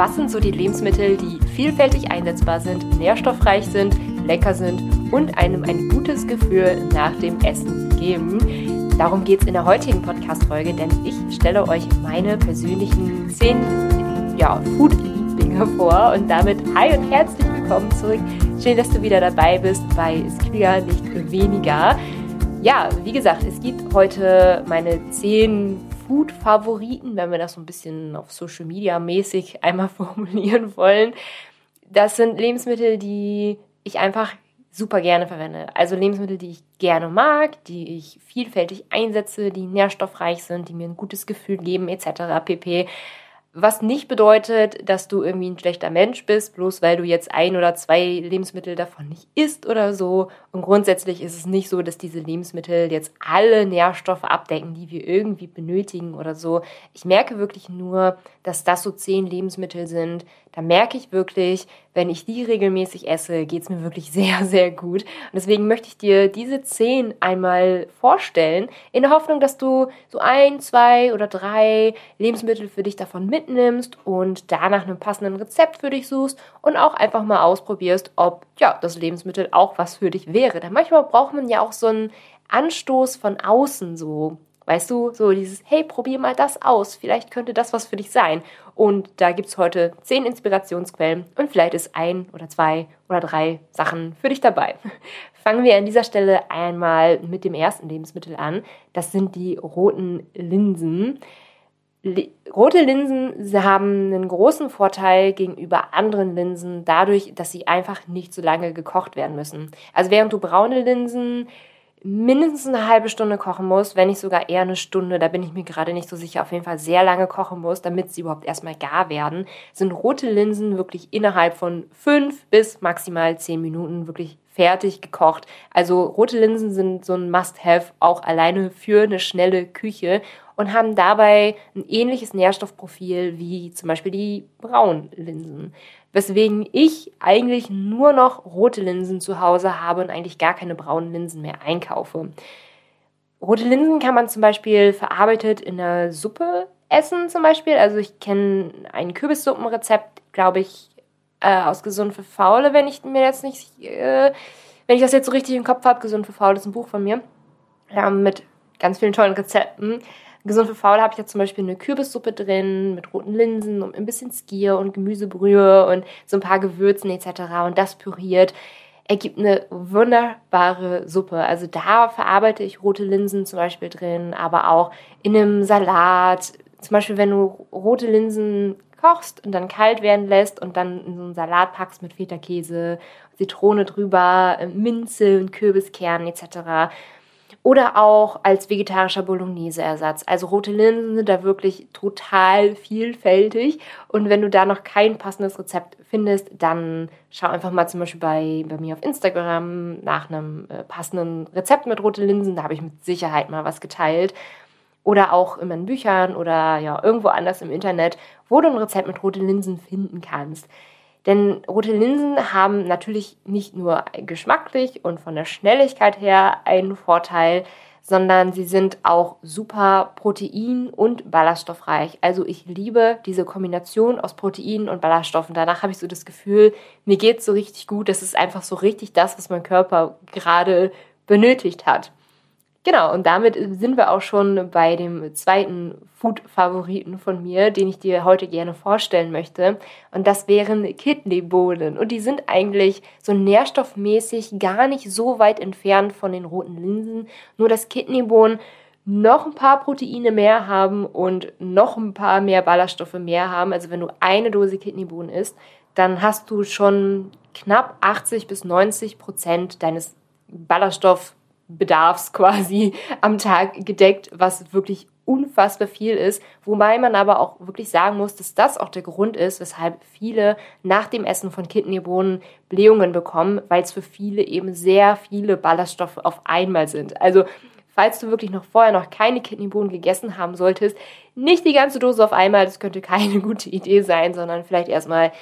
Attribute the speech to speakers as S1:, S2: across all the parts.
S1: was sind so die Lebensmittel, die vielfältig einsetzbar sind, nährstoffreich sind, lecker sind und einem ein gutes Gefühl nach dem Essen geben. Darum geht es in der heutigen Podcast-Folge, denn ich stelle euch meine persönlichen 10 ja, Food-Lieblinge vor und damit hi und herzlich willkommen zurück. Schön, dass du wieder dabei bist bei Sklia nicht weniger. Ja, wie gesagt, es gibt heute meine 10 Food-Favoriten, wenn wir das so ein bisschen auf Social Media mäßig einmal formulieren wollen. Das sind Lebensmittel, die ich einfach super gerne verwende. Also Lebensmittel, die ich gerne mag, die ich vielfältig einsetze, die nährstoffreich sind, die mir ein gutes Gefühl geben, etc. pp. Was nicht bedeutet, dass du irgendwie ein schlechter Mensch bist, bloß weil du jetzt ein oder zwei Lebensmittel davon nicht isst oder so. Und grundsätzlich ist es nicht so, dass diese Lebensmittel jetzt alle Nährstoffe abdecken, die wir irgendwie benötigen oder so. Ich merke wirklich nur, dass das so zehn Lebensmittel sind. Da merke ich wirklich, wenn ich die regelmäßig esse, geht es mir wirklich sehr, sehr gut. Und deswegen möchte ich dir diese zehn einmal vorstellen, in der Hoffnung, dass du so ein, zwei oder drei Lebensmittel für dich davon mitnimmst und danach einem passenden Rezept für dich suchst und auch einfach mal ausprobierst, ob ja, das Lebensmittel auch was für dich wäre. Denn manchmal braucht man ja auch so einen Anstoß von außen so. Weißt du, so dieses, hey, probier mal das aus, vielleicht könnte das was für dich sein. Und da gibt es heute zehn Inspirationsquellen und vielleicht ist ein oder zwei oder drei Sachen für dich dabei. Fangen wir an dieser Stelle einmal mit dem ersten Lebensmittel an. Das sind die roten Linsen. Rote Linsen haben einen großen Vorteil gegenüber anderen Linsen dadurch, dass sie einfach nicht so lange gekocht werden müssen. Also während du braune Linsen mindestens eine halbe Stunde kochen muss, wenn nicht sogar eher eine Stunde, da bin ich mir gerade nicht so sicher, auf jeden Fall sehr lange kochen muss, damit sie überhaupt erstmal gar werden, sind rote Linsen wirklich innerhalb von fünf bis maximal zehn Minuten wirklich fertig gekocht. Also rote Linsen sind so ein Must-Have auch alleine für eine schnelle Küche und haben dabei ein ähnliches Nährstoffprofil wie zum Beispiel die braunen Linsen weswegen ich eigentlich nur noch rote Linsen zu Hause habe und eigentlich gar keine braunen Linsen mehr einkaufe. Rote Linsen kann man zum Beispiel verarbeitet in der Suppe essen zum Beispiel. Also ich kenne ein Kürbissuppenrezept, glaube ich, äh, aus Gesund für Faule, wenn ich mir jetzt nicht, äh, wenn ich das jetzt so richtig im Kopf habe. Gesund für Faule ist ein Buch von mir ja, mit ganz vielen tollen Rezepten. Gesund für Faul habe ich jetzt zum Beispiel eine Kürbissuppe drin mit roten Linsen und ein bisschen Skier und Gemüsebrühe und so ein paar Gewürzen etc. Und das püriert ergibt eine wunderbare Suppe. Also da verarbeite ich rote Linsen zum Beispiel drin, aber auch in einem Salat. Zum Beispiel, wenn du rote Linsen kochst und dann kalt werden lässt und dann in so einen Salat packst mit Feta-Käse, Zitrone drüber, Minze und Kürbiskernen etc oder auch als vegetarischer Bolognese-Ersatz. Also rote Linsen sind da wirklich total vielfältig. Und wenn du da noch kein passendes Rezept findest, dann schau einfach mal zum Beispiel bei, bei mir auf Instagram nach einem äh, passenden Rezept mit rote Linsen, da habe ich mit Sicherheit mal was geteilt oder auch in meinen Büchern oder ja irgendwo anders im Internet, wo du ein Rezept mit rote Linsen finden kannst. Denn rote Linsen haben natürlich nicht nur geschmacklich und von der Schnelligkeit her einen Vorteil, sondern sie sind auch super protein- und ballaststoffreich. Also ich liebe diese Kombination aus Proteinen und Ballaststoffen. Danach habe ich so das Gefühl, mir geht es so richtig gut. Das ist einfach so richtig das, was mein Körper gerade benötigt hat. Genau, und damit sind wir auch schon bei dem zweiten Food-Favoriten von mir, den ich dir heute gerne vorstellen möchte. Und das wären Kidneybohnen. Und die sind eigentlich so nährstoffmäßig gar nicht so weit entfernt von den roten Linsen. Nur dass Kidneybohnen noch ein paar Proteine mehr haben und noch ein paar mehr Ballaststoffe mehr haben. Also wenn du eine Dose Kidneybohnen isst, dann hast du schon knapp 80 bis 90 Prozent deines Ballaststoffs Bedarfs quasi am Tag gedeckt, was wirklich unfassbar viel ist, wobei man aber auch wirklich sagen muss, dass das auch der Grund ist, weshalb viele nach dem Essen von Kidneybohnen Blähungen bekommen, weil es für viele eben sehr viele Ballaststoffe auf einmal sind. Also falls du wirklich noch vorher noch keine Kidneybohnen gegessen haben solltest, nicht die ganze Dose auf einmal, das könnte keine gute Idee sein, sondern vielleicht erstmal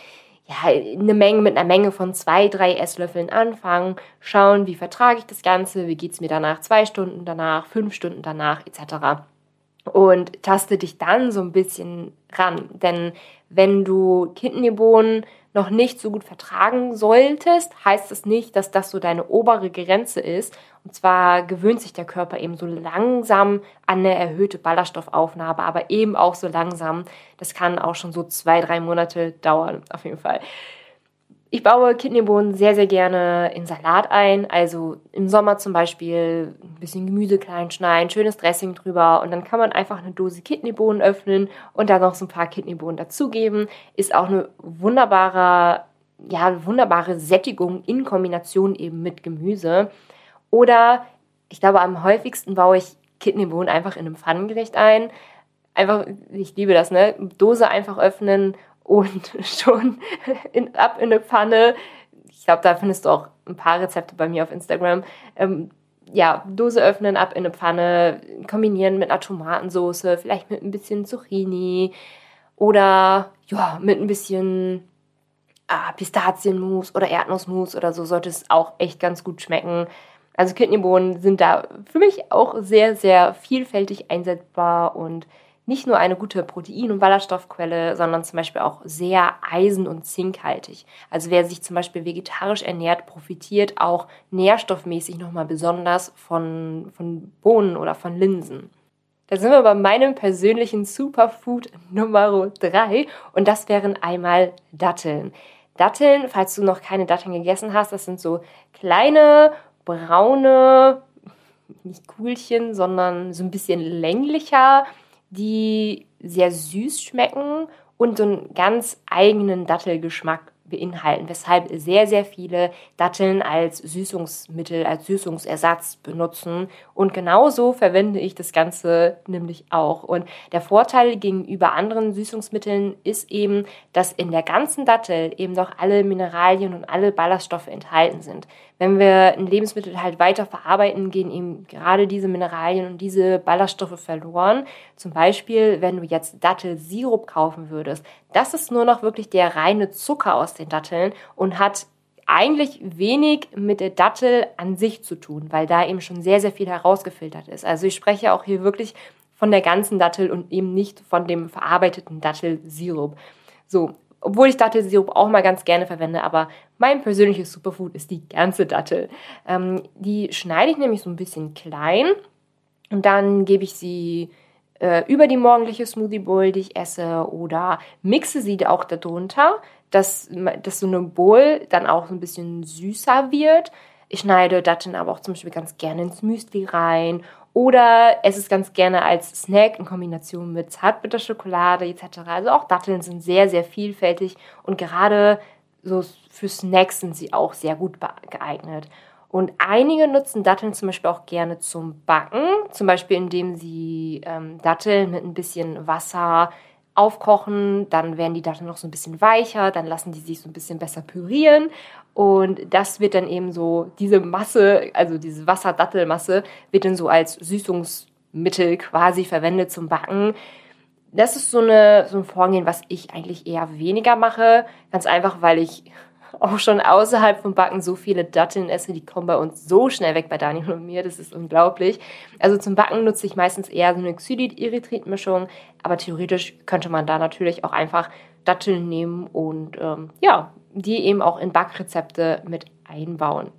S1: ja, eine Menge mit einer Menge von zwei, drei Esslöffeln anfangen, schauen, wie vertrage ich das Ganze, wie geht es mir danach, zwei Stunden danach, fünf Stunden danach, etc. und taste dich dann so ein bisschen ran. Denn wenn du Kidneybohnen noch nicht so gut vertragen solltest, heißt das nicht, dass das so deine obere Grenze ist. Und zwar gewöhnt sich der Körper eben so langsam an eine erhöhte Ballaststoffaufnahme, aber eben auch so langsam. Das kann auch schon so zwei, drei Monate dauern, auf jeden Fall. Ich baue Kidneybohnen sehr, sehr gerne in Salat ein. Also im Sommer zum Beispiel ein bisschen Gemüse klein schneiden, schönes Dressing drüber und dann kann man einfach eine Dose Kidneybohnen öffnen und dann noch so ein paar Kidneybohnen dazugeben. Ist auch eine wunderbare, ja, wunderbare Sättigung in Kombination eben mit Gemüse. Oder ich glaube, am häufigsten baue ich Kidneybohnen einfach in einem Pfannengericht ein. Einfach, ich liebe das, ne? Dose einfach öffnen und schon in, ab in eine Pfanne. Ich glaube, da findest du auch ein paar Rezepte bei mir auf Instagram. Ähm, ja, Dose öffnen, ab in eine Pfanne, kombinieren mit einer Tomatensauce, vielleicht mit ein bisschen Zucchini oder ja, mit ein bisschen ah, Pistazienmus oder Erdnussmus oder so sollte es auch echt ganz gut schmecken. Also Kidneybohnen sind da für mich auch sehr, sehr vielfältig einsetzbar und nicht nur eine gute Protein- und Ballaststoffquelle, sondern zum Beispiel auch sehr eisen- und zinkhaltig. Also wer sich zum Beispiel vegetarisch ernährt, profitiert auch nährstoffmäßig nochmal besonders von, von Bohnen oder von Linsen. Da sind wir bei meinem persönlichen Superfood Nummer drei und das wären einmal Datteln. Datteln, falls du noch keine Datteln gegessen hast, das sind so kleine, braune, nicht Kugelchen, sondern so ein bisschen länglicher, die sehr süß schmecken und so einen ganz eigenen Dattelgeschmack beinhalten, weshalb sehr, sehr viele Datteln als Süßungsmittel, als Süßungsersatz benutzen. Und genauso verwende ich das Ganze nämlich auch. Und der Vorteil gegenüber anderen Süßungsmitteln ist eben, dass in der ganzen Dattel eben doch alle Mineralien und alle Ballaststoffe enthalten sind. Wenn wir ein Lebensmittel halt weiter verarbeiten, gehen eben gerade diese Mineralien und diese Ballaststoffe verloren. Zum Beispiel, wenn du jetzt Dattelsirup kaufen würdest, das ist nur noch wirklich der reine Zucker aus den Datteln und hat eigentlich wenig mit der Dattel an sich zu tun, weil da eben schon sehr, sehr viel herausgefiltert ist. Also ich spreche auch hier wirklich von der ganzen Dattel und eben nicht von dem verarbeiteten Dattelsirup. So, obwohl ich Dattelsirup auch mal ganz gerne verwende, aber mein persönliches Superfood ist die ganze Dattel. Ähm, die schneide ich nämlich so ein bisschen klein und dann gebe ich sie äh, über die morgendliche Smoothie Bowl, die ich esse, oder mixe sie auch darunter, dass, dass so eine Bowl dann auch so ein bisschen süßer wird. Ich schneide Datteln aber auch zum Beispiel ganz gerne ins Müsli rein oder es ganz gerne als Snack in Kombination mit Zartbitterschokolade etc. Also auch Datteln sind sehr, sehr vielfältig und gerade so für Snacks sind sie auch sehr gut geeignet. Und einige nutzen Datteln zum Beispiel auch gerne zum Backen, zum Beispiel indem sie ähm, Datteln mit ein bisschen Wasser aufkochen, dann werden die Datteln noch so ein bisschen weicher, dann lassen die sich so ein bisschen besser pürieren und das wird dann eben so, diese Masse, also diese Wasserdattelmasse, wird dann so als Süßungsmittel quasi verwendet zum Backen. Das ist so, eine, so ein Vorgehen, was ich eigentlich eher weniger mache. Ganz einfach, weil ich auch schon außerhalb vom Backen so viele Datteln esse, die kommen bei uns so schnell weg bei Daniel und mir, das ist unglaublich. Also zum Backen nutze ich meistens eher so eine Xylit-Erythrit-Mischung, aber theoretisch könnte man da natürlich auch einfach Datteln nehmen und ähm, ja, die eben auch in Backrezepte mit einbauen.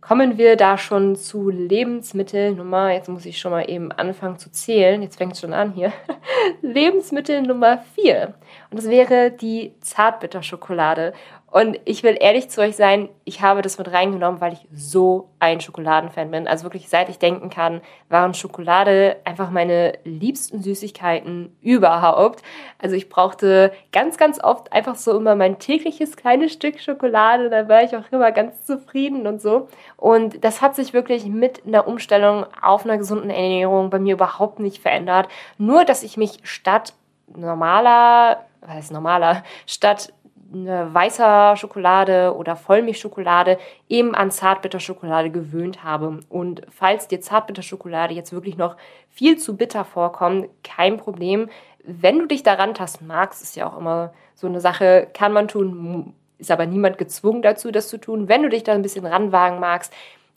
S1: Kommen wir da schon zu Lebensmittel Nummer, jetzt muss ich schon mal eben anfangen zu zählen, jetzt fängt es schon an hier. Lebensmittel Nummer 4. Und das wäre die Zartbitterschokolade. Und ich will ehrlich zu euch sein, ich habe das mit reingenommen, weil ich so ein Schokoladenfan bin. Also wirklich, seit ich denken kann, waren Schokolade einfach meine liebsten Süßigkeiten überhaupt. Also ich brauchte ganz, ganz oft einfach so immer mein tägliches kleines Stück Schokolade. Da war ich auch immer ganz zufrieden und so. Und das hat sich wirklich mit einer Umstellung auf einer gesunden Ernährung bei mir überhaupt nicht verändert. Nur, dass ich mich statt normaler, was heißt normaler, statt weißer Schokolade oder Vollmilchschokolade eben an Zartbitterschokolade gewöhnt habe. Und falls dir Zartbitterschokolade jetzt wirklich noch viel zu bitter vorkommt, kein Problem. Wenn du dich daran tasten magst, ist ja auch immer so eine Sache, kann man tun, ist aber niemand gezwungen dazu, das zu tun. Wenn du dich da ein bisschen ranwagen magst,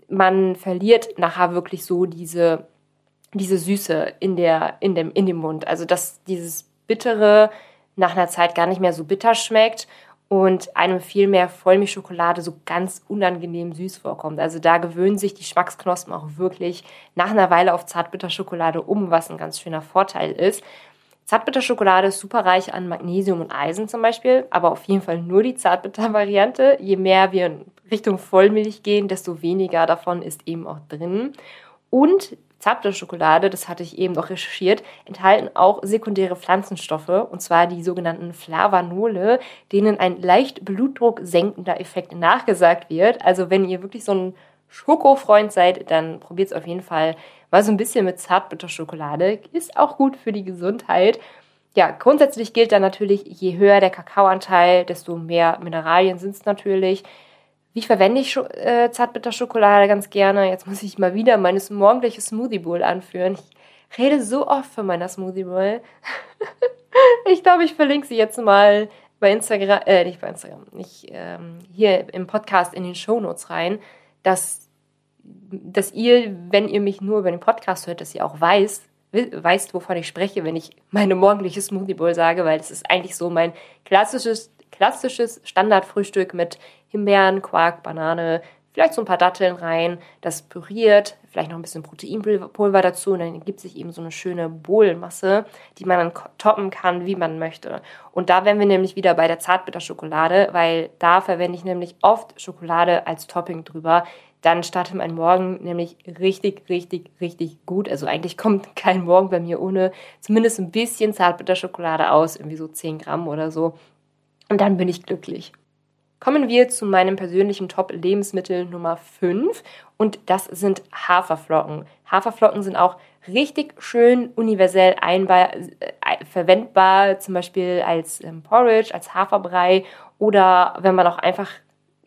S1: man verliert nachher wirklich so diese diese Süße in, der, in, dem, in dem Mund. Also dass dieses Bittere nach einer Zeit gar nicht mehr so bitter schmeckt und einem viel mehr Vollmilchschokolade so ganz unangenehm süß vorkommt. Also da gewöhnen sich die Schmacksknospen auch wirklich nach einer Weile auf Zartbitterschokolade um, was ein ganz schöner Vorteil ist. Zartbitterschokolade ist super reich an Magnesium und Eisen zum Beispiel, aber auf jeden Fall nur die Zartbitter-Variante. Je mehr wir in Richtung Vollmilch gehen, desto weniger davon ist eben auch drin. Und Zartbitterschokolade, das hatte ich eben noch recherchiert, enthalten auch sekundäre Pflanzenstoffe, und zwar die sogenannten Flavanole, denen ein leicht Blutdruck senkender Effekt nachgesagt wird. Also wenn ihr wirklich so ein Schokofreund seid, dann probiert es auf jeden Fall mal so ein bisschen mit Zartbitterschokolade. Ist auch gut für die Gesundheit. Ja, grundsätzlich gilt dann natürlich, je höher der Kakaoanteil, desto mehr Mineralien sind es natürlich. Wie verwende ich äh, Zartbitterschokolade ganz gerne? Jetzt muss ich mal wieder meine morgendliche Smoothie Bowl anführen. Ich rede so oft von meiner Smoothie Bowl. ich glaube, ich verlinke sie jetzt mal bei Instagram, äh, nicht bei Instagram, nicht ähm, hier im Podcast in den Show Notes rein, dass dass ihr, wenn ihr mich nur über den Podcast hört, dass ihr auch weiß, weißt, wovon ich spreche, wenn ich meine morgendliche Smoothie Bowl sage, weil das ist eigentlich so mein klassisches, klassisches Standardfrühstück mit Himbeeren, Quark, Banane, vielleicht so ein paar Datteln rein, das püriert, vielleicht noch ein bisschen Proteinpulver dazu und dann gibt sich eben so eine schöne Bohlmasse, die man dann toppen kann, wie man möchte. Und da wären wir nämlich wieder bei der Zartbitterschokolade, weil da verwende ich nämlich oft Schokolade als Topping drüber dann startet mein Morgen nämlich richtig, richtig, richtig gut. Also eigentlich kommt kein Morgen bei mir ohne zumindest ein bisschen Zartbitterschokolade aus, irgendwie so 10 Gramm oder so. Und dann bin ich glücklich. Kommen wir zu meinem persönlichen Top-Lebensmittel Nummer 5 und das sind Haferflocken. Haferflocken sind auch richtig schön universell einbar, äh, verwendbar, zum Beispiel als ähm, Porridge, als Haferbrei oder wenn man auch einfach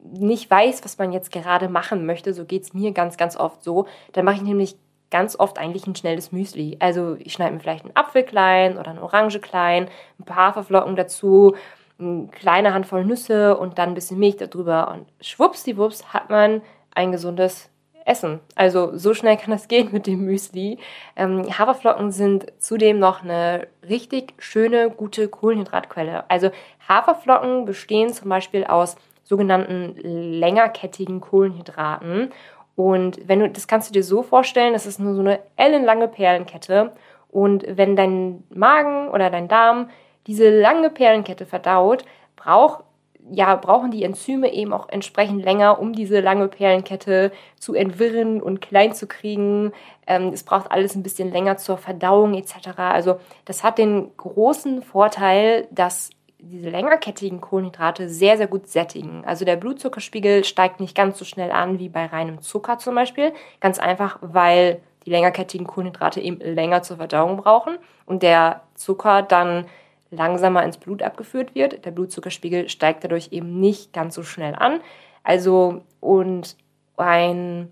S1: nicht weiß, was man jetzt gerade machen möchte, so geht es mir ganz, ganz oft so, dann mache ich nämlich ganz oft eigentlich ein schnelles Müsli. Also ich schneide mir vielleicht einen Apfel klein oder eine Orange klein, ein paar Haferflocken dazu, eine kleine Handvoll Nüsse und dann ein bisschen Milch darüber und schwuppsdiwupps hat man ein gesundes Essen. Also so schnell kann das gehen mit dem Müsli. Ähm, Haferflocken sind zudem noch eine richtig schöne, gute Kohlenhydratquelle. Also Haferflocken bestehen zum Beispiel aus sogenannten längerkettigen Kohlenhydraten. Und wenn du, das kannst du dir so vorstellen, das ist nur so eine ellenlange Perlenkette. Und wenn dein Magen oder dein Darm diese lange Perlenkette verdaut, braucht ja, brauchen die Enzyme eben auch entsprechend länger, um diese lange Perlenkette zu entwirren und klein zu kriegen. Ähm, es braucht alles ein bisschen länger zur Verdauung etc. Also das hat den großen Vorteil, dass diese längerkettigen Kohlenhydrate sehr, sehr gut sättigen. Also der Blutzuckerspiegel steigt nicht ganz so schnell an wie bei reinem Zucker zum Beispiel. Ganz einfach, weil die längerkettigen Kohlenhydrate eben länger zur Verdauung brauchen und der Zucker dann langsamer ins Blut abgeführt wird. Der Blutzuckerspiegel steigt dadurch eben nicht ganz so schnell an. Also, und ein,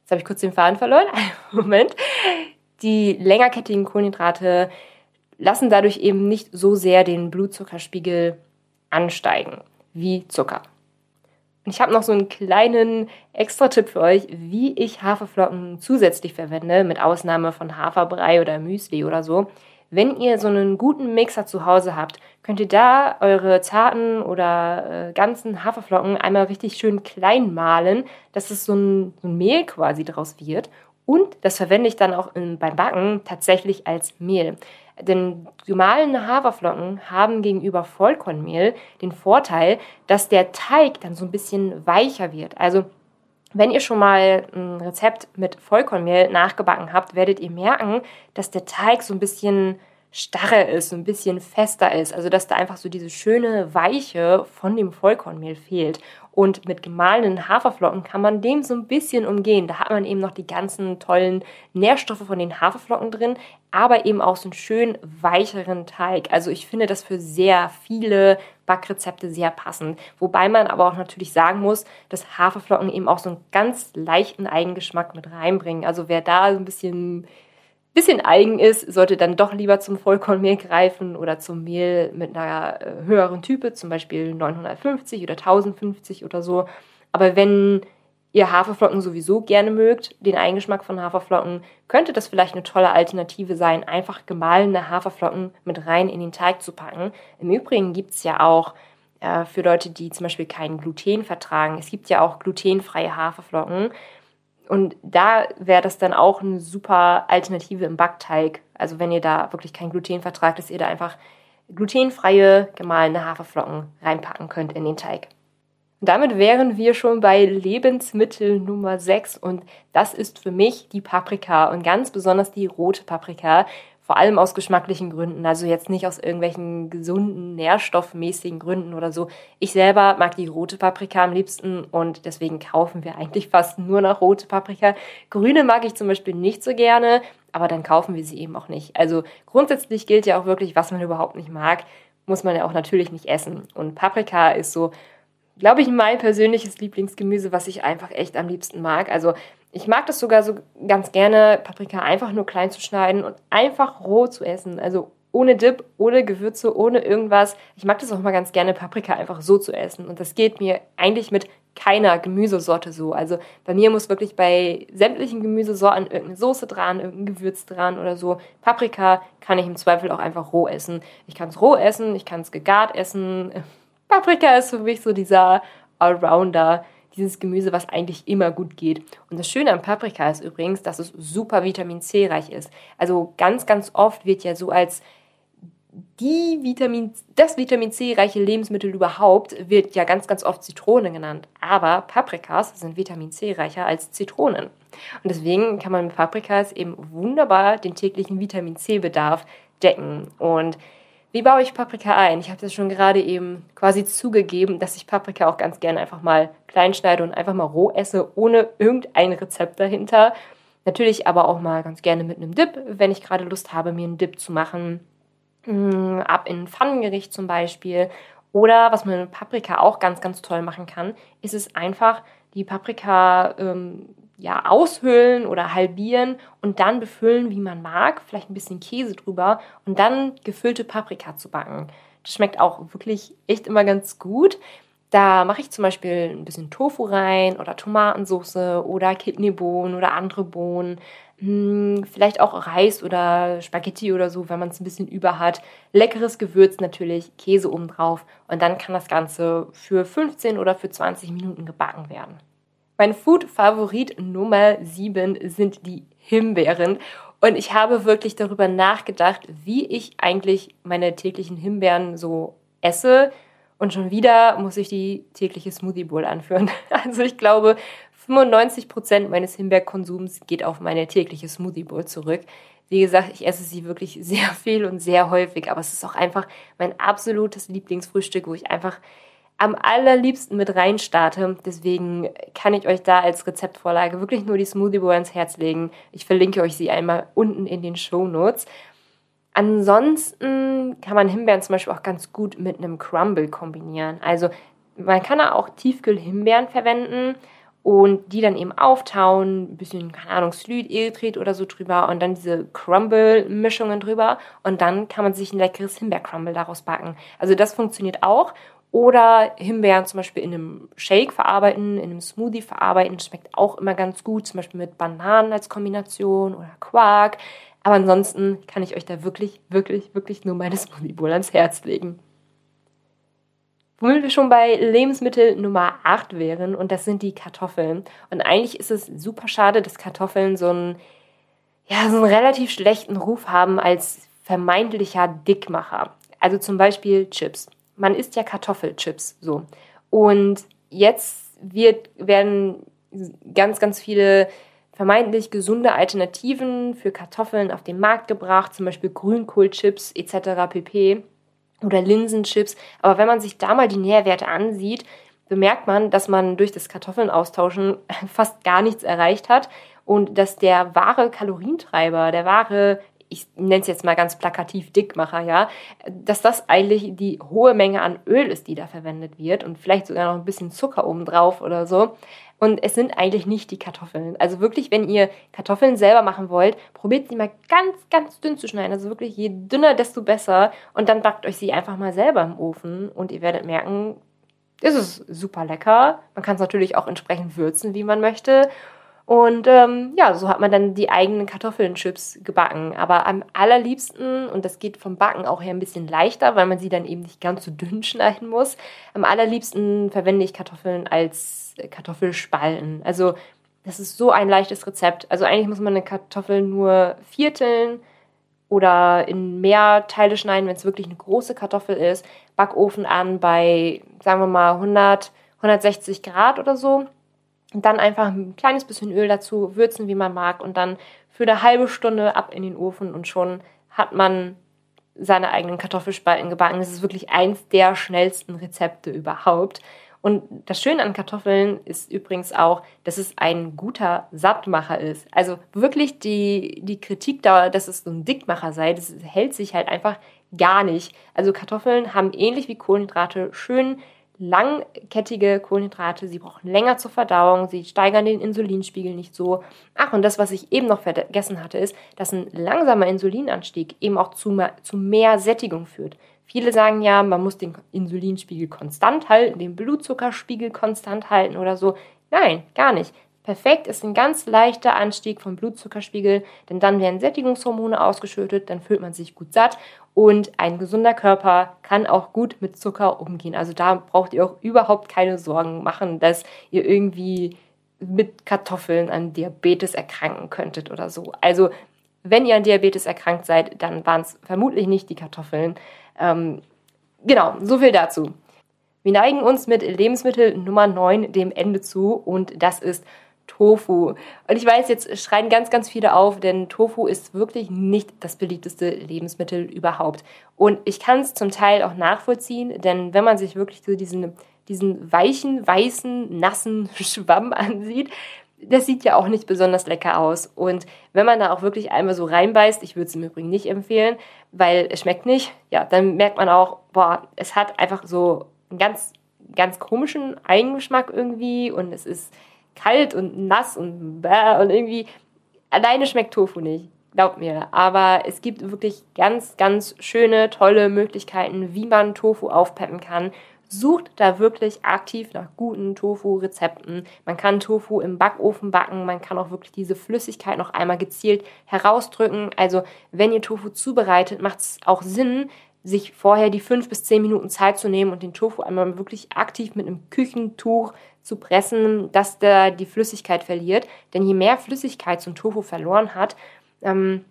S1: jetzt habe ich kurz den Faden verloren, Moment. Die längerkettigen Kohlenhydrate lassen dadurch eben nicht so sehr den Blutzuckerspiegel ansteigen wie Zucker. Und ich habe noch so einen kleinen Extra-Tipp für euch, wie ich Haferflocken zusätzlich verwende, mit Ausnahme von Haferbrei oder Müsli oder so. Wenn ihr so einen guten Mixer zu Hause habt, könnt ihr da eure zarten oder äh, ganzen Haferflocken einmal richtig schön klein mahlen, dass es so ein, so ein Mehl quasi draus wird. Und das verwende ich dann auch in, beim Backen tatsächlich als Mehl. Denn gemahlene Haferflocken haben gegenüber Vollkornmehl den Vorteil, dass der Teig dann so ein bisschen weicher wird. Also wenn ihr schon mal ein Rezept mit Vollkornmehl nachgebacken habt, werdet ihr merken, dass der Teig so ein bisschen starrer ist, so ein bisschen fester ist. Also dass da einfach so diese schöne Weiche von dem Vollkornmehl fehlt. Und mit gemahlenen Haferflocken kann man dem so ein bisschen umgehen. Da hat man eben noch die ganzen tollen Nährstoffe von den Haferflocken drin, aber eben auch so einen schön weicheren Teig. Also ich finde das für sehr viele Backrezepte sehr passend. Wobei man aber auch natürlich sagen muss, dass Haferflocken eben auch so einen ganz leichten Eigengeschmack mit reinbringen. Also wer da so ein bisschen bisschen eigen ist, sollte dann doch lieber zum Vollkornmehl greifen oder zum Mehl mit einer äh, höheren Type, zum Beispiel 950 oder 1050 oder so. Aber wenn ihr Haferflocken sowieso gerne mögt, den Eigengeschmack von Haferflocken, könnte das vielleicht eine tolle Alternative sein, einfach gemahlene Haferflocken mit rein in den Teig zu packen. Im Übrigen gibt es ja auch äh, für Leute, die zum Beispiel kein Gluten vertragen, es gibt ja auch glutenfreie Haferflocken. Und da wäre das dann auch eine super Alternative im Backteig. Also wenn ihr da wirklich kein Gluten vertragt, dass ihr da einfach glutenfreie gemahlene Haferflocken reinpacken könnt in den Teig. Damit wären wir schon bei Lebensmittel Nummer 6 und das ist für mich die Paprika und ganz besonders die rote Paprika, vor allem aus geschmacklichen Gründen, also jetzt nicht aus irgendwelchen gesunden, nährstoffmäßigen Gründen oder so. Ich selber mag die rote Paprika am liebsten und deswegen kaufen wir eigentlich fast nur noch rote Paprika. Grüne mag ich zum Beispiel nicht so gerne, aber dann kaufen wir sie eben auch nicht. Also grundsätzlich gilt ja auch wirklich, was man überhaupt nicht mag, muss man ja auch natürlich nicht essen. Und Paprika ist so glaube ich, mein persönliches Lieblingsgemüse, was ich einfach echt am liebsten mag. Also ich mag das sogar so ganz gerne, Paprika einfach nur klein zu schneiden und einfach roh zu essen. Also ohne Dip, ohne Gewürze, ohne irgendwas. Ich mag das auch mal ganz gerne, Paprika einfach so zu essen. Und das geht mir eigentlich mit keiner Gemüsesorte so. Also bei mir muss wirklich bei sämtlichen Gemüsesorten irgendeine Soße dran, irgendein Gewürz dran oder so. Paprika kann ich im Zweifel auch einfach roh essen. Ich kann es roh essen, ich kann es gegart essen Paprika ist für mich so dieser Allrounder, dieses Gemüse, was eigentlich immer gut geht. Und das Schöne an Paprika ist übrigens, dass es super Vitamin C reich ist. Also ganz, ganz oft wird ja so als die Vitamin, das Vitamin C reiche Lebensmittel überhaupt wird ja ganz, ganz oft Zitrone genannt. Aber Paprikas sind Vitamin C reicher als Zitronen. Und deswegen kann man mit Paprikas eben wunderbar den täglichen Vitamin C Bedarf decken. Und wie baue ich Paprika ein? Ich habe das schon gerade eben quasi zugegeben, dass ich Paprika auch ganz gerne einfach mal klein schneide und einfach mal roh esse, ohne irgendein Rezept dahinter. Natürlich aber auch mal ganz gerne mit einem Dip, wenn ich gerade Lust habe, mir einen Dip zu machen. Mm, ab in ein Pfannengericht zum Beispiel. Oder was man mit Paprika auch ganz, ganz toll machen kann, ist es einfach, die Paprika ähm, ja, aushöhlen oder halbieren und dann befüllen, wie man mag, vielleicht ein bisschen Käse drüber und dann gefüllte Paprika zu backen. Das schmeckt auch wirklich echt immer ganz gut. Da mache ich zum Beispiel ein bisschen Tofu rein oder Tomatensauce oder Kidneybohnen oder andere Bohnen. Hm, vielleicht auch Reis oder Spaghetti oder so, wenn man es ein bisschen über hat. Leckeres Gewürz natürlich, Käse oben drauf und dann kann das Ganze für 15 oder für 20 Minuten gebacken werden. Mein Food-Favorit Nummer 7 sind die Himbeeren. Und ich habe wirklich darüber nachgedacht, wie ich eigentlich meine täglichen Himbeeren so esse. Und schon wieder muss ich die tägliche Smoothie Bowl anführen. Also ich glaube, 95 Prozent meines Himbeerkonsums geht auf meine tägliche Smoothie Bowl zurück. Wie gesagt, ich esse sie wirklich sehr viel und sehr häufig, aber es ist auch einfach mein absolutes Lieblingsfrühstück, wo ich einfach am allerliebsten mit rein starte. Deswegen kann ich euch da als Rezeptvorlage wirklich nur die Smoothie Bowl ans Herz legen. Ich verlinke euch sie einmal unten in den Show Notes. Ansonsten kann man Himbeeren zum Beispiel auch ganz gut mit einem Crumble kombinieren. Also man kann da auch Tiefkühl-Himbeeren verwenden und die dann eben auftauen, ein bisschen, keine Ahnung, Slüd, Erythrit oder so drüber und dann diese Crumble-Mischungen drüber und dann kann man sich ein leckeres Himbeer-Crumble daraus backen. Also das funktioniert auch oder Himbeeren zum Beispiel in einem Shake verarbeiten, in einem Smoothie verarbeiten. Schmeckt auch immer ganz gut, zum Beispiel mit Bananen als Kombination oder Quark. Aber ansonsten kann ich euch da wirklich, wirklich, wirklich nur meine Smoothie Bowl ans Herz legen. Womit wir schon bei Lebensmittel Nummer 8 wären, und das sind die Kartoffeln. Und eigentlich ist es super schade, dass Kartoffeln so einen, ja, so einen relativ schlechten Ruf haben als vermeintlicher Dickmacher. Also zum Beispiel Chips man isst ja Kartoffelchips so. Und jetzt wird, werden ganz, ganz viele vermeintlich gesunde Alternativen für Kartoffeln auf den Markt gebracht, zum Beispiel Grünkohlchips etc. pp. oder Linsenchips. Aber wenn man sich da mal die Nährwerte ansieht, bemerkt man, dass man durch das Kartoffeln austauschen fast gar nichts erreicht hat und dass der wahre Kalorientreiber, der wahre ich nenne es jetzt mal ganz plakativ Dickmacher, ja, dass das eigentlich die hohe Menge an Öl ist, die da verwendet wird und vielleicht sogar noch ein bisschen Zucker obendrauf oder so. Und es sind eigentlich nicht die Kartoffeln. Also wirklich, wenn ihr Kartoffeln selber machen wollt, probiert sie mal ganz, ganz dünn zu schneiden. Also wirklich, je dünner, desto besser. Und dann backt euch sie einfach mal selber im Ofen und ihr werdet merken, ist es super lecker. Man kann es natürlich auch entsprechend würzen, wie man möchte. Und ähm, ja, so hat man dann die eigenen Kartoffelchips gebacken. Aber am allerliebsten, und das geht vom Backen auch her ein bisschen leichter, weil man sie dann eben nicht ganz so dünn schneiden muss, am allerliebsten verwende ich Kartoffeln als Kartoffelspalten. Also das ist so ein leichtes Rezept. Also eigentlich muss man eine Kartoffel nur vierteln oder in mehr Teile schneiden, wenn es wirklich eine große Kartoffel ist. Backofen an bei, sagen wir mal, 100, 160 Grad oder so und dann einfach ein kleines bisschen Öl dazu, würzen, wie man mag. Und dann für eine halbe Stunde ab in den Ofen und schon hat man seine eigenen Kartoffelspalten gebacken. Das ist wirklich eins der schnellsten Rezepte überhaupt. Und das Schöne an Kartoffeln ist übrigens auch, dass es ein guter Sattmacher ist. Also wirklich die, die Kritik da, dass es so ein Dickmacher sei, das hält sich halt einfach gar nicht. Also Kartoffeln haben ähnlich wie Kohlenhydrate schön langkettige Kohlenhydrate, sie brauchen länger zur Verdauung, sie steigern den Insulinspiegel nicht so. Ach, und das, was ich eben noch vergessen hatte, ist, dass ein langsamer Insulinanstieg eben auch zu, zu mehr Sättigung führt. Viele sagen ja, man muss den Insulinspiegel konstant halten, den Blutzuckerspiegel konstant halten oder so. Nein, gar nicht. Perfekt ist ein ganz leichter Anstieg vom Blutzuckerspiegel, denn dann werden Sättigungshormone ausgeschüttet, dann fühlt man sich gut satt und ein gesunder Körper kann auch gut mit Zucker umgehen. Also da braucht ihr auch überhaupt keine Sorgen machen, dass ihr irgendwie mit Kartoffeln an Diabetes erkranken könntet oder so. Also wenn ihr an Diabetes erkrankt seid, dann waren es vermutlich nicht die Kartoffeln. Ähm, genau, so viel dazu. Wir neigen uns mit Lebensmittel Nummer 9 dem Ende zu und das ist Tofu. Und ich weiß, jetzt schreien ganz, ganz viele auf, denn Tofu ist wirklich nicht das beliebteste Lebensmittel überhaupt. Und ich kann es zum Teil auch nachvollziehen, denn wenn man sich wirklich so diesen, diesen weichen, weißen, nassen Schwamm ansieht, das sieht ja auch nicht besonders lecker aus. Und wenn man da auch wirklich einmal so reinbeißt, ich würde es im Übrigen nicht empfehlen, weil es schmeckt nicht, ja, dann merkt man auch, boah, es hat einfach so einen ganz, ganz komischen Eigengeschmack irgendwie und es ist kalt und nass und bäh und irgendwie alleine schmeckt Tofu nicht. Glaubt mir. Aber es gibt wirklich ganz, ganz schöne, tolle Möglichkeiten, wie man Tofu aufpeppen kann. Sucht da wirklich aktiv nach guten Tofu-Rezepten. Man kann Tofu im Backofen backen. Man kann auch wirklich diese Flüssigkeit noch einmal gezielt herausdrücken. Also, wenn ihr Tofu zubereitet, macht es auch Sinn, sich vorher die fünf bis zehn Minuten Zeit zu nehmen und den Tofu einmal wirklich aktiv mit einem Küchentuch zu pressen, dass der die Flüssigkeit verliert. Denn je mehr Flüssigkeit so ein Tofu verloren hat, ähm,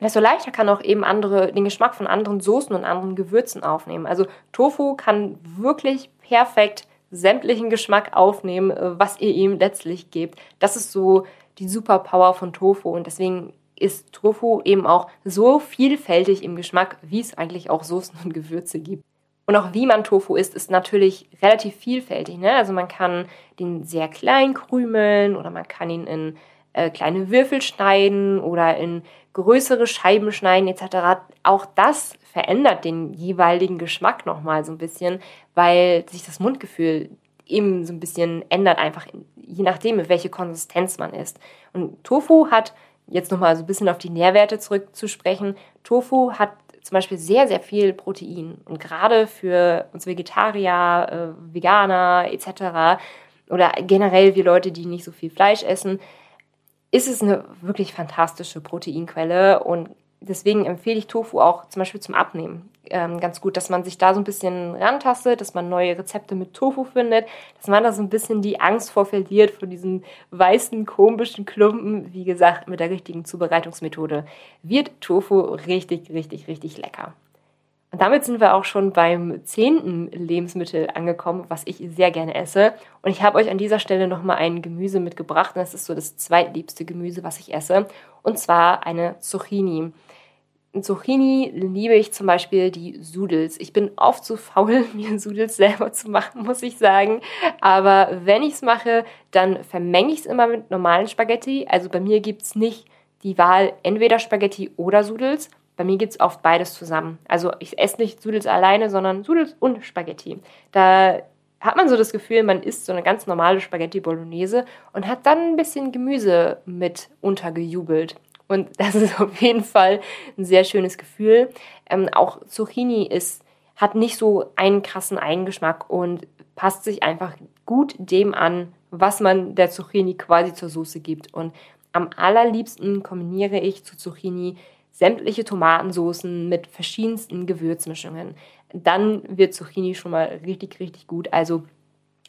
S1: desto leichter kann auch eben andere, den Geschmack von anderen Soßen und anderen Gewürzen aufnehmen. Also Tofu kann wirklich perfekt sämtlichen Geschmack aufnehmen, äh, was ihr ihm letztlich gebt. Das ist so die Superpower von Tofu und deswegen ist Tofu eben auch so vielfältig im Geschmack, wie es eigentlich auch Soßen und Gewürze gibt. Und auch wie man Tofu isst, ist natürlich relativ vielfältig. Ne? Also man kann den sehr klein krümeln oder man kann ihn in äh, kleine Würfel schneiden oder in größere Scheiben schneiden etc. Auch das verändert den jeweiligen Geschmack nochmal so ein bisschen, weil sich das Mundgefühl eben so ein bisschen ändert, einfach je nachdem, welche Konsistenz man isst. Und Tofu hat jetzt nochmal so ein bisschen auf die Nährwerte zurückzusprechen. Tofu hat zum Beispiel sehr, sehr viel Protein. Und gerade für uns Vegetarier, äh, Veganer etc. oder generell wir Leute, die nicht so viel Fleisch essen, ist es eine wirklich fantastische Proteinquelle. Und deswegen empfehle ich Tofu auch zum Beispiel zum Abnehmen ähm, ganz gut, dass man sich da so ein bisschen rantastet, dass man neue Rezepte mit Tofu findet, dass man da so ein bisschen die Angst vor verliert, vor diesen weißen, komischen Klumpen. Wie gesagt, mit der richtigen Zubereitungsmethode wird Tofu richtig, richtig, richtig lecker. Und damit sind wir auch schon beim zehnten Lebensmittel angekommen, was ich sehr gerne esse. Und ich habe euch an dieser Stelle nochmal ein Gemüse mitgebracht. Das ist so das zweitliebste Gemüse, was ich esse. Und zwar eine Zucchini. In Zucchini liebe ich zum Beispiel die Sudels. Ich bin oft zu faul, mir Sudels selber zu machen, muss ich sagen. Aber wenn ich es mache, dann vermenge ich es immer mit normalen Spaghetti. Also bei mir gibt es nicht die Wahl entweder Spaghetti oder Sudels. Bei mir gibt es oft beides zusammen. Also ich esse nicht Sudels alleine, sondern Sudels und Spaghetti. Da hat man so das Gefühl, man isst so eine ganz normale Spaghetti Bolognese und hat dann ein bisschen Gemüse mit untergejubelt. Und das ist auf jeden Fall ein sehr schönes Gefühl. Ähm, auch Zucchini ist hat nicht so einen krassen Eigengeschmack und passt sich einfach gut dem an, was man der Zucchini quasi zur Soße gibt. Und am allerliebsten kombiniere ich zu Zucchini sämtliche Tomatensoßen mit verschiedensten Gewürzmischungen. Dann wird Zucchini schon mal richtig, richtig gut. Also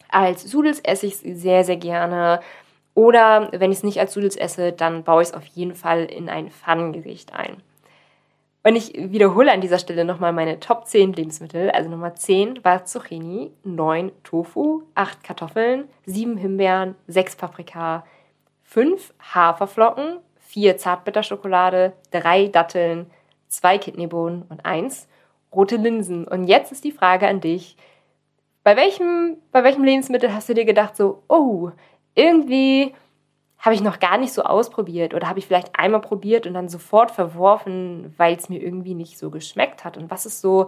S1: als Sudels esse ich es sehr, sehr gerne. Oder wenn ich es nicht als Sudels esse, dann baue ich es auf jeden Fall in ein Pfannengericht ein. Und ich wiederhole an dieser Stelle nochmal meine Top 10 Lebensmittel. Also Nummer 10 war Zucchini, 9 Tofu, 8 Kartoffeln, 7 Himbeeren, 6 Paprika, 5 Haferflocken, 4 Zartbitterschokolade, 3 Datteln, 2 Kidneybohnen und 1 rote Linsen. Und jetzt ist die Frage an dich. Bei welchem, bei welchem Lebensmittel hast du dir gedacht, so, oh, irgendwie habe ich noch gar nicht so ausprobiert oder habe ich vielleicht einmal probiert und dann sofort verworfen, weil es mir irgendwie nicht so geschmeckt hat? Und was ist so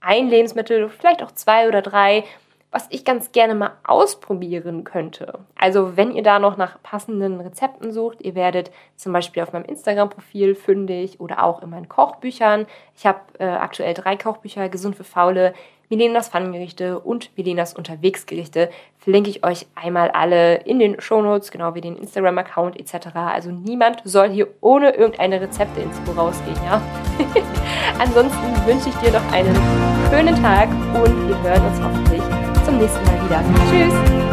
S1: ein Lebensmittel, vielleicht auch zwei oder drei, was ich ganz gerne mal ausprobieren könnte. Also wenn ihr da noch nach passenden Rezepten sucht, ihr werdet zum Beispiel auf meinem Instagram-Profil fündig oder auch in meinen Kochbüchern. Ich habe äh, aktuell drei Kochbücher, Gesund für Faule, Milenas Pfannengerichte und Milenas Unterwegsgerichte. Verlinke ich euch einmal alle in den Shownotes, genau wie den Instagram-Account etc. Also niemand soll hier ohne irgendeine Rezepte-Info rausgehen, ja? Ansonsten wünsche ich dir noch einen schönen Tag und wir hören uns hoffentlich zum nächsten Mal wieder. Tschüss!